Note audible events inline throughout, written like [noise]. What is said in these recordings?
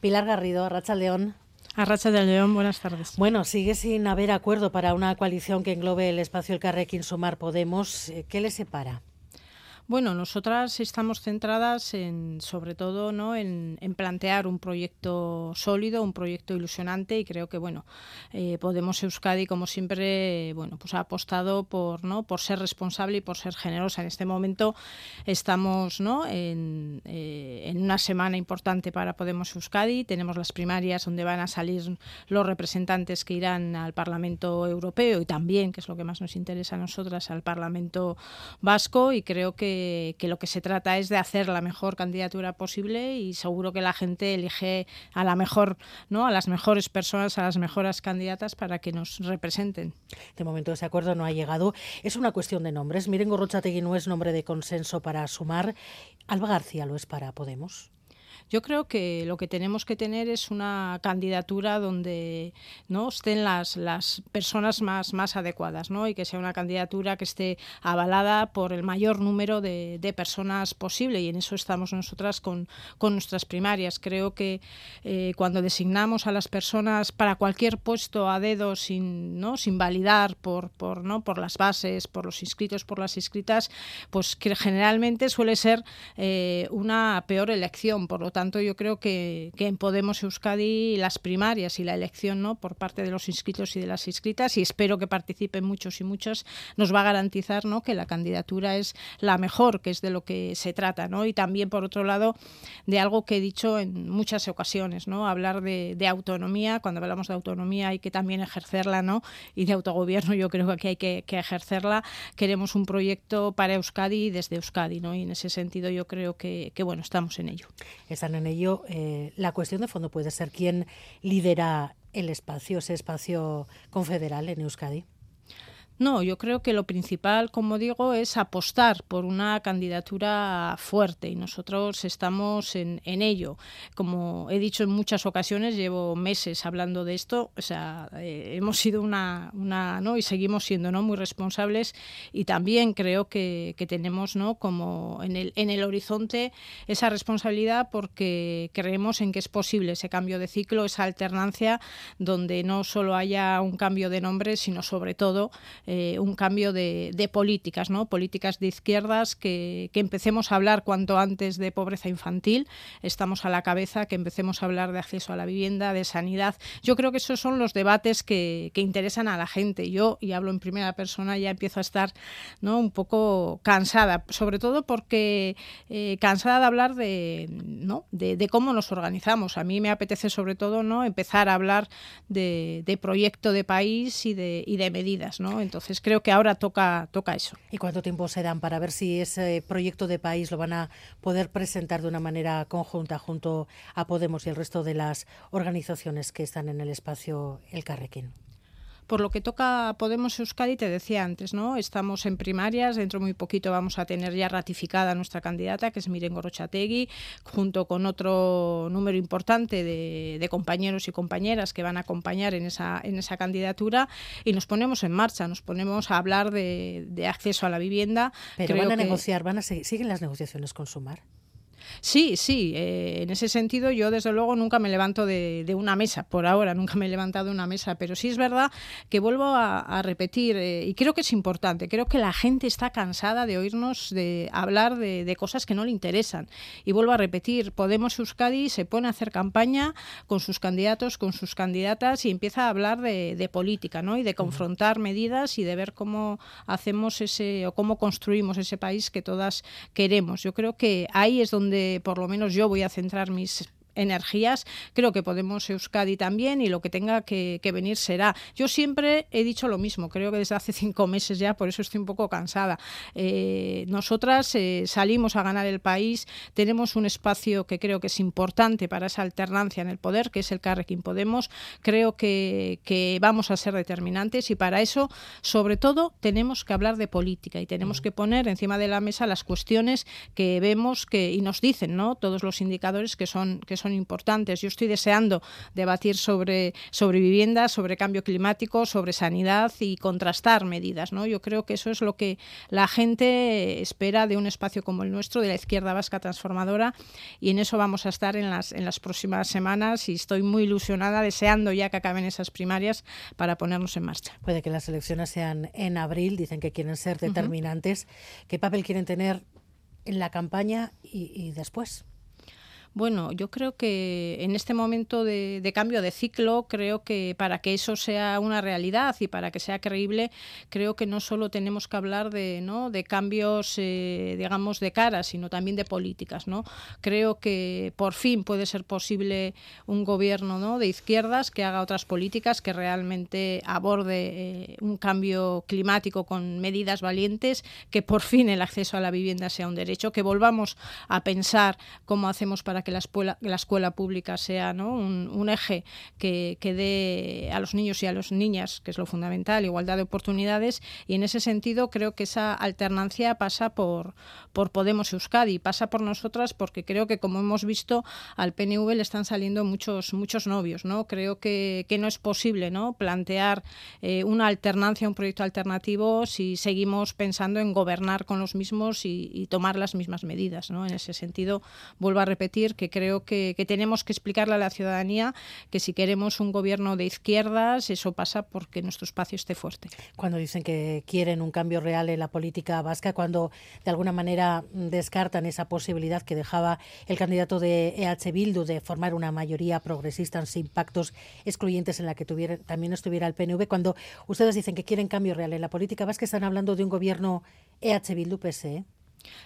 Pilar Garrido, Arracha León. Arracha de León, buenas tardes. Bueno, sigue sin haber acuerdo para una coalición que englobe el espacio El Carrequín Sumar Podemos. ¿Qué le separa? Bueno, nosotras estamos centradas en, sobre todo, ¿no? en, plantear un proyecto sólido, un proyecto ilusionante y creo que, bueno, eh, Podemos Euskadi, como siempre, bueno, pues ha apostado por, ¿no? por ser responsable y por ser generosa. En este momento estamos, ¿no? eh, en una semana importante para Podemos Euskadi. Tenemos las primarias donde van a salir los representantes que irán al Parlamento Europeo y también, que es lo que más nos interesa a nosotras, al Parlamento Vasco y creo que que, lo que se trata es de hacer la mejor candidatura posible y seguro que la gente elige a la mejor, ¿no? a las mejores personas, a las mejores candidatas para que nos representen. De momento ese acuerdo no ha llegado. Es una cuestión de nombres. Miren Gorrochategui no es nombre de consenso para sumar. Alba García lo es para Podemos. Yo creo que lo que tenemos que tener es una candidatura donde no estén las, las personas más, más adecuadas ¿no? y que sea una candidatura que esté avalada por el mayor número de, personas posible y en eso estamos nosotras con, con nuestras primarias. Creo que eh, cuando designamos a las personas para cualquier puesto a dedo sin, ¿no? sin validar por, por, ¿no? por las bases, por los inscritos, por las inscritas, pues que generalmente suele ser eh, una peor elección. Lo tanto, yo creo que, en Podemos Euskadi las primarias y la elección ¿no? por parte de los inscritos y de las inscritas, y espero que participen muchos y muchas, nos va a garantizar ¿no? que la candidatura es la mejor, que es de lo que se trata. ¿no? Y también, por otro lado, de algo que he dicho en muchas ocasiones, ¿no? hablar de, autonomía. Cuando hablamos de autonomía hay que también ejercerla, ¿no? y de autogobierno yo creo que aquí hay que, ejercerla. Queremos un proyecto para Euskadi desde Euskadi, ¿no? y en ese sentido yo creo que, que bueno, estamos en ello en ello. Eh, la cuestión de fondo puede ser quién lidera el espacio, ese espacio confederal en Euskadi. No, yo creo que lo principal, como digo, es apostar por una candidatura fuerte y nosotros estamos en, ello. Como he dicho en muchas ocasiones, llevo meses hablando de esto, o sea, eh, hemos sido una, una, ¿no? y seguimos siendo ¿no? muy responsables y también creo que, tenemos ¿no? como en el, en el horizonte esa responsabilidad porque creemos en que es posible ese cambio de ciclo, esa alternancia donde no solo haya un cambio de nombre, sino sobre todo eh, un cambio de, políticas, ¿no? políticas de izquierdas, que, empecemos a hablar cuanto antes de pobreza infantil, estamos a la cabeza, que empecemos a hablar de acceso a la vivienda, de sanidad. Yo creo que esos son los debates que, interesan a la gente. Yo, y hablo en primera persona, ya empiezo a estar ¿no? un poco cansada, sobre todo porque eh, cansada de hablar de, ¿no? De, cómo nos organizamos. A mí me apetece sobre todo ¿no? empezar a hablar de, proyecto de país y de, y de medidas. ¿no? Entonces, entonces creo que ahora toca, toca eso. ¿Y cuánto tiempo se dan para ver si ese proyecto de país lo van a poder presentar de una manera conjunta junto a Podemos y el resto de las organizaciones que están en el espacio El Carrequín? Por lo que toca Podemos Euskadi, te decía antes, ¿no? Estamos en primarias, dentro muy poquito vamos a tener ya ratificada nuestra candidata, que es Miren Gorochategui, junto con otro número importante de, compañeros y compañeras que van a acompañar en esa, en esa candidatura y nos ponemos en marcha, nos ponemos a hablar de, acceso a la vivienda. Pero van a negociar, van a seguir, siguen las negociaciones con Sumar. Sí, sí, eh, en ese sentido yo desde luego nunca me levanto de, una mesa, por ahora nunca me he levantado de una mesa, pero sí es verdad que vuelvo a, repetir, eh, y creo que es importante, creo que la gente está cansada de oírnos de hablar de, cosas que no le interesan. Y vuelvo a repetir, Podemos Euskadi se pone a hacer campaña con sus candidatos, con sus candidatas y empieza a hablar de, política, ¿no? Y de confrontar medidas y de ver cómo hacemos ese o cómo construimos ese país que todas queremos. Yo creo que ahí es donde por lo menos yo voy a centrar mis energías. Creo que podemos Euskadi también y lo que tenga que, venir será. Yo siempre he dicho lo mismo, creo que desde hace [laughs] cinco meses ya, por eso estoy un poco cansada. Eh, nosotras eh, salimos a ganar el país, tenemos un espacio que creo que es importante para esa alternancia en el poder, que es el Carrequín Podemos. Creo que, que vamos a ser determinantes y para eso, sobre todo, tenemos que hablar de política y tenemos que poner encima de la mesa las cuestiones que vemos que, y nos dicen ¿no? todos los indicadores que son, que son son importantes. Yo estoy deseando debatir sobre, sobre vivienda, sobre cambio climático, sobre sanidad y contrastar medidas. ¿no? Yo creo que eso es lo que la gente espera de un espacio como el nuestro, de la izquierda vasca transformadora, y en eso vamos a estar en las, en las próximas semanas y estoy muy ilusionada, deseando ya que acaben esas primarias para ponernos en marcha. Puede que las elecciones sean en abril, dicen que quieren ser determinantes. ¿Qué papel quieren tener en la campaña y, después? Bueno, yo creo que en este momento de, cambio de ciclo, creo que para que eso sea una realidad y para que sea creíble, creo que no solo tenemos que hablar de, ¿no? de cambios, eh, digamos, de cara, sino también de políticas. ¿no? Creo que por fin puede ser posible un gobierno ¿no? de izquierdas que haga otras políticas, que realmente aborde eh, un cambio climático con medidas valientes, que por fin el acceso a la vivienda sea un derecho, que volvamos a pensar cómo hacemos para que que la escuela, la escuela pública sea un, eje que, dé a los niños y a las niñas, que es lo fundamental, igualdad de oportunidades. Y en ese sentido creo que esa alternancia pasa por, por Podemos Euskadi, pasa por nosotras porque creo que, como hemos visto, al PNV le están saliendo muchos, muchos novios. ¿no? Creo que, que no es posible ¿no? plantear eh, una alternancia, un proyecto alternativo si seguimos pensando en gobernar con los mismos y, y tomar las mismas medidas. ¿no? En ese sentido, vuelvo a repetir que creo que, tenemos que explicarle a la ciudadanía que si queremos un gobierno de izquierdas, eso pasa porque nuestro espacio esté fuerte. Cuando dicen que quieren un cambio real en la política vasca, cuando de alguna manera descartan esa posibilidad que dejaba el candidato de EH Bildu de formar una mayoría progresista sin pactos excluyentes en la que tuviera, también estuviera el PNV, cuando ustedes dicen que quieren cambio real en la política vasca, están hablando de un gobierno EH Bildu-PSE.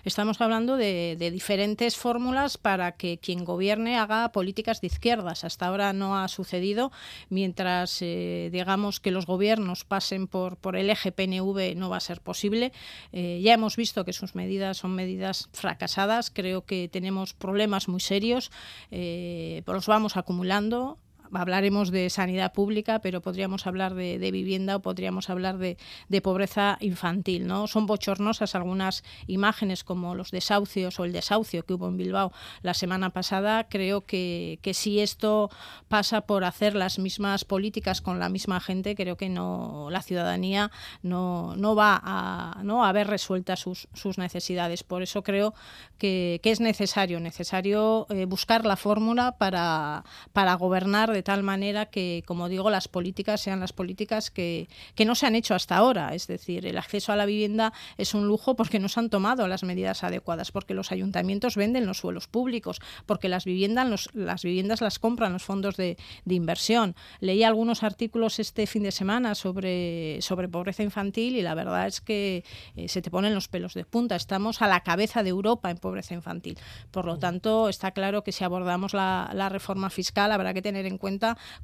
Estamos hablando de, diferentes fórmulas para que quien gobierne haga políticas de izquierdas. Hasta ahora no ha sucedido. Mientras eh, digamos que los gobiernos pasen por, por el eje PNV no va a ser posible. Eh, ya hemos visto que sus medidas son medidas fracasadas. Creo que tenemos problemas muy serios. Eh, los vamos acumulando hablaremos de sanidad pública, pero podríamos hablar de, vivienda o podríamos hablar de, pobreza infantil. ¿no? Son bochornosas algunas imágenes como los desahucios o el desahucio que hubo en Bilbao la semana pasada. Creo que, si esto pasa por hacer las mismas políticas con la misma gente, creo que no la ciudadanía no, no va a, ¿no? a ver resueltas sus, sus necesidades. Por eso creo que, es necesario, necesario eh, buscar la fórmula para, para gobernar de tal manera que, como digo, las políticas sean las políticas que, que no se han hecho hasta ahora. Es decir, el acceso a la vivienda es un lujo porque no se han tomado las medidas adecuadas, porque los ayuntamientos venden los suelos públicos, porque las viviendas, los, las viviendas las compran los fondos de, de, inversión. Leí algunos artículos este fin de semana sobre, sobre pobreza infantil y la verdad es que eh, se te ponen los pelos de punta. Estamos a la cabeza de Europa en pobreza infantil. Por lo tanto, está claro que si abordamos la, la reforma fiscal habrá que tener en cuenta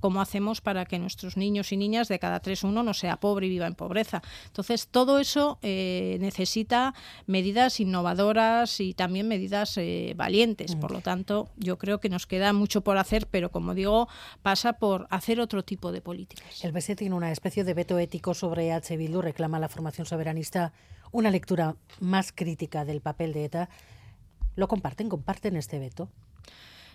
cómo hacemos para que nuestros niños y niñas de cada tres uno no sea pobre y viva en pobreza. Entonces, todo eso eh, necesita medidas innovadoras y también medidas eh, valientes. Por lo tanto, yo creo que nos queda mucho por hacer, pero como digo, pasa por hacer otro tipo de políticas. El BSE tiene una especie de veto ético sobre H. Bildu, reclama la formación soberanista una lectura más crítica del papel de ETA. ¿Lo comparten? ¿Comparten este veto?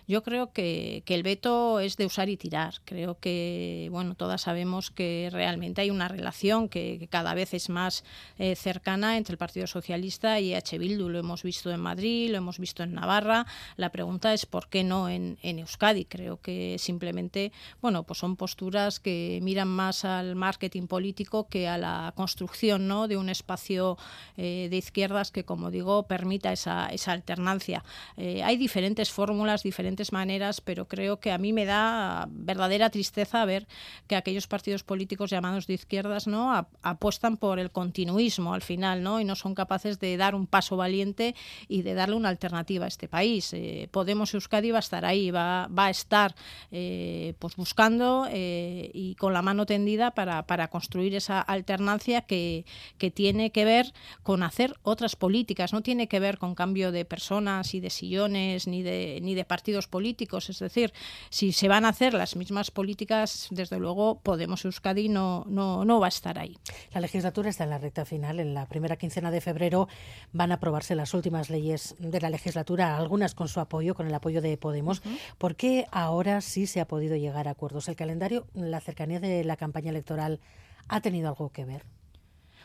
Yo creo que, el veto es de usar y tirar. Creo que, bueno, todas sabemos que realmente hay una relación que, cada vez es más eh, cercana entre el Partido Socialista y H. Bildu. Lo hemos visto en Madrid, lo hemos visto en Navarra. La pregunta es por qué no en, Euskadi. Creo que simplemente, bueno, pues son posturas que miran más al marketing político que a la construcción ¿no? de un espacio eh, de izquierdas que, como digo, permita esa, esa alternancia. Eh, hay diferentes fórmulas, diferentes maneras, pero creo que a mí me da verdadera tristeza ver que aquellos partidos políticos llamados de izquierdas no apuestan por el continuismo al final, ¿no? Y no son capaces de dar un paso valiente y de darle una alternativa a este país. Eh, Podemos Euskadi va a estar ahí, va, va a estar eh, pues buscando eh, y con la mano tendida para, para construir esa alternancia que, que tiene que ver con hacer otras políticas, no tiene que ver con cambio de personas y de sillones ni de, ni de partidos partidos políticos. Es decir, si se van a hacer las mismas políticas, desde luego Podemos Euskadi no, no, no va a estar ahí. La legislatura está en la recta final. En la primera quincena de febrero van a aprobarse las últimas leyes de la legislatura, algunas con su apoyo, con el apoyo de Podemos. ¿Por qué ahora sí se ha podido llegar a acuerdos? ¿El calendario, la cercanía de la campaña electoral ha tenido algo que ver?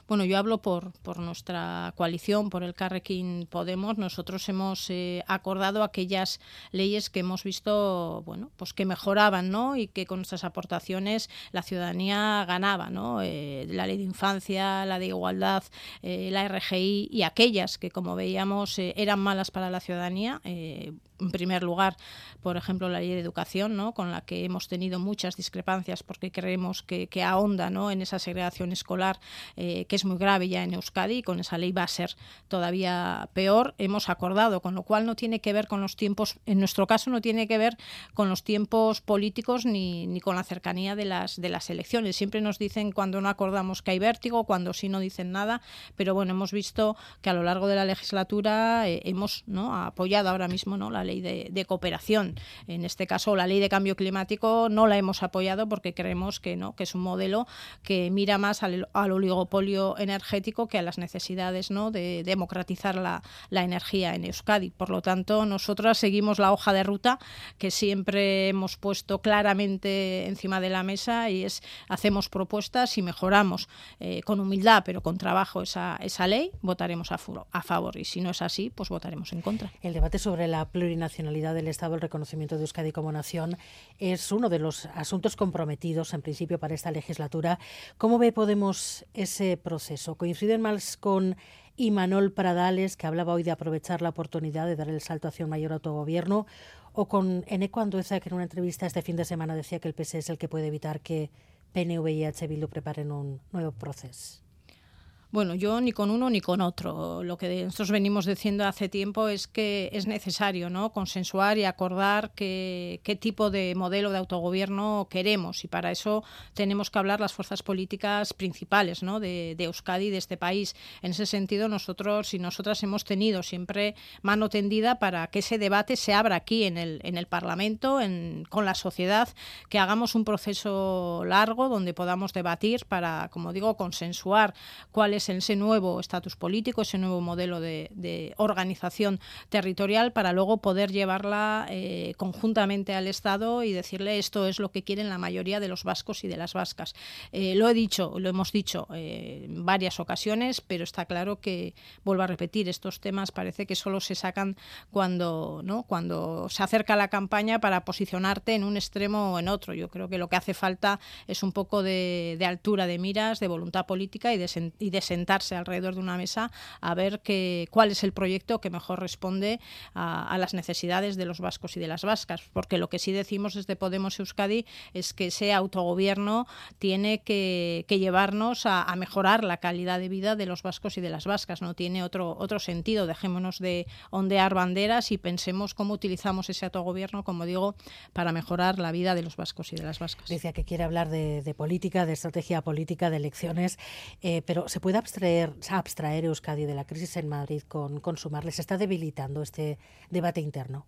Bueno, yo hablo por, por nuestra coalición, por el Carrequín Podemos. Nosotros hemos eh, acordado aquellas leyes que hemos visto, bueno, pues que mejoraban, ¿no? Y que con nuestras aportaciones la ciudadanía ganaba, ¿no? Eh, la ley de infancia, la de igualdad, eh, la RGI y aquellas que, como veíamos, eran malas para la ciudadanía en primer lugar, por ejemplo, la ley de educación, ¿no? con la que hemos tenido muchas discrepancias porque creemos que, que ahonda ¿no? en esa segregación escolar eh, que es muy grave ya en Euskadi y con esa ley va a ser todavía peor. Hemos acordado, con lo cual no tiene que ver con los tiempos, en nuestro caso no tiene que ver con los tiempos políticos ni, ni con la cercanía de las, de las elecciones. Siempre nos dicen cuando no acordamos que hay vértigo, cuando sí no dicen nada, pero bueno, hemos visto que a lo largo de la legislatura eh, hemos ¿no? apoyado ahora mismo ¿no? la ley de, cooperación. En este caso, la ley de cambio climático no la hemos apoyado porque creemos que no, que es un modelo que mira más al, oligopolio energético que a las necesidades ¿no? de democratizar la, energía en Euskadi. Por lo tanto, nosotras seguimos la hoja de ruta que siempre hemos puesto claramente encima de la mesa y es hacemos propuestas y mejoramos eh, con humildad, pero con trabajo esa, esa ley, votaremos a, a favor. Y si no es así, pues votaremos en contra. El debate sobre la plurinacionalidad del Estado, el reconocimiento de Euskadi como nación, es uno de los asuntos comprometidos, en principio, para esta legislatura. ¿Cómo ve Podemos ese proceso? ¿Coinciden más con Imanol Pradales, que hablaba hoy de aprovechar la oportunidad de dar el salto hacia un mayor autogobierno, o con Eneco Andueza, que en una entrevista este fin de semana decía que el PS es el que puede evitar que PNV y H. Bildu preparen un nuevo proceso? Bueno, yo ni con uno ni con otro. Lo que nosotros venimos diciendo hace tiempo es que es necesario ¿no? consensuar y acordar qué, tipo de modelo de autogobierno queremos y para eso tenemos que hablar las fuerzas políticas principales de, de Euskadi, de este país. En ese sentido, nosotros y nosotras hemos tenido siempre mano tendida para que ese debate se abra aquí en el, en el Parlamento, en, con la sociedad, que hagamos un proceso largo donde podamos debatir para, como digo, consensuar cuáles en ese nuevo estatus político, ese nuevo modelo de, organización territorial para luego poder llevarla eh, conjuntamente al Estado y decirle esto es lo que quieren la mayoría de los vascos y de las vascas. Eh, lo he dicho, lo hemos dicho eh, en varias ocasiones, pero está claro que, vuelvo a repetir, estos temas parece que solo se sacan cuando, ¿no? cuando se acerca la campaña para posicionarte en un extremo o en otro. Yo creo que lo que hace falta es un poco de, altura de miras, de voluntad política y de, y de sentarse alrededor de una mesa a ver que, cuál es el proyecto que mejor responde a, las necesidades de los vascos y de las vascas. Porque lo que sí decimos desde Podemos Euskadi es que ese autogobierno tiene que, llevarnos a, mejorar la calidad de vida de los vascos y de las vascas. No tiene otro, otro sentido. Dejémonos de ondear banderas y pensemos cómo utilizamos ese autogobierno, como digo, para mejorar la vida de los vascos y de las vascas. Decía que quiere hablar de, política, de estrategia política, de elecciones, eh, pero ¿se puede abstraer, abstraer Euskadi de la crisis en Madrid con, con Sumar? ¿Les está debilitando este debate interno?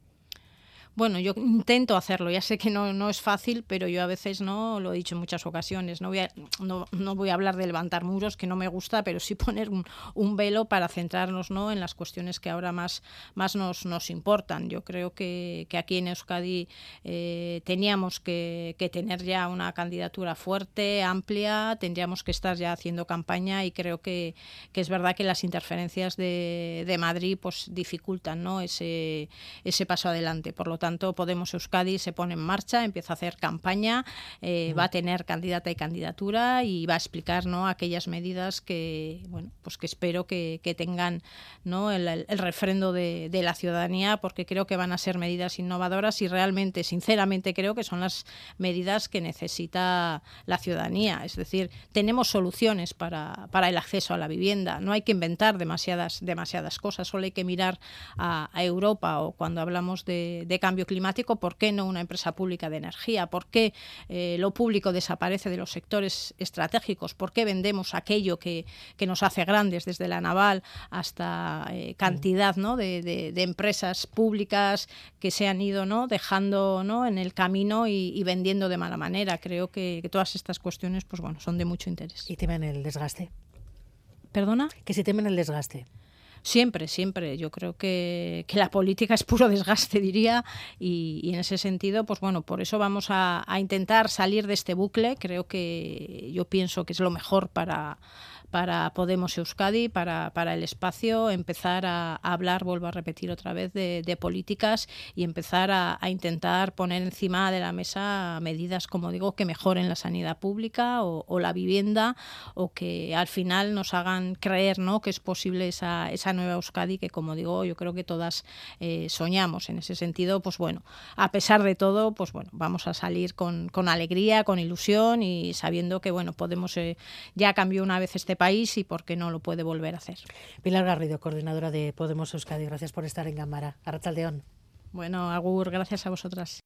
Bueno, yo intento hacerlo, ya sé que no, no es fácil, pero yo a veces no, lo he dicho en muchas ocasiones, no voy a, no, no voy a hablar de levantar muros, que no me gusta, pero sí [laughs] poner un, un, velo para centrarnos ¿no? en las cuestiones que ahora más, más nos, nos importan. Yo creo que, que aquí en Euskadi eh, teníamos que, que, tener ya una candidatura fuerte, amplia, tendríamos que estar ya haciendo campaña y creo que, que es verdad que las interferencias de, de Madrid pues dificultan ¿no? ese, ese paso adelante. Por lo tanto, Podemos Euskadi se pone en marcha, empieza a hacer campaña, eh, va a tener candidata y candidatura y va a explicar ¿no? aquellas medidas que, bueno, pues que espero que, tengan ¿no? el, refrendo de, la ciudadanía, porque creo que van a ser medidas innovadoras y realmente, sinceramente, creo que son las medidas que necesita la ciudadanía. Es decir, tenemos soluciones para, el acceso a la vivienda. No hay que inventar demasiadas, demasiadas cosas, solo hay que mirar a, Europa o cuando hablamos de, de cambio climático, ¿por qué no una empresa pública de energía? ¿Por qué eh, lo público desaparece de los sectores estratégicos? ¿Por qué vendemos aquello que, nos hace grandes, desde la naval hasta eh, cantidad ¿no? de, empresas públicas que se han ido ¿no? dejando ¿no? en el camino y, vendiendo de mala manera? Creo que, todas estas cuestiones pues, bueno, son de mucho interés. ¿Y temen el desgaste? ¿Perdona? Que si temen el desgaste. Siempre, siempre. Yo creo que, que, la política es puro desgaste, diría, y, en ese sentido, pues bueno, por eso vamos a, intentar salir de este bucle. Creo que yo pienso que es lo mejor para, para Podemos Euskadi, para, para el espacio, empezar a, hablar, vuelvo a repetir otra vez, de, políticas y empezar a, intentar poner encima de la mesa medidas, como digo, que mejoren la sanidad pública o, la vivienda o que al final nos hagan creer ¿no? que es posible esa, esa nueva Euskadi que, como digo, yo creo que todas eh, soñamos. En ese sentido, pues bueno, a pesar de todo, pues bueno, vamos a salir con, con alegría, con ilusión y sabiendo que, bueno, Podemos eh, ya cambió una vez este país y por qué no lo puede volver a hacer. Pilar Garrido, coordinadora de Podemos Euskadi, gracias por estar en Gambara. Arrachaldeón. Bueno, Agur, gracias a vosotras.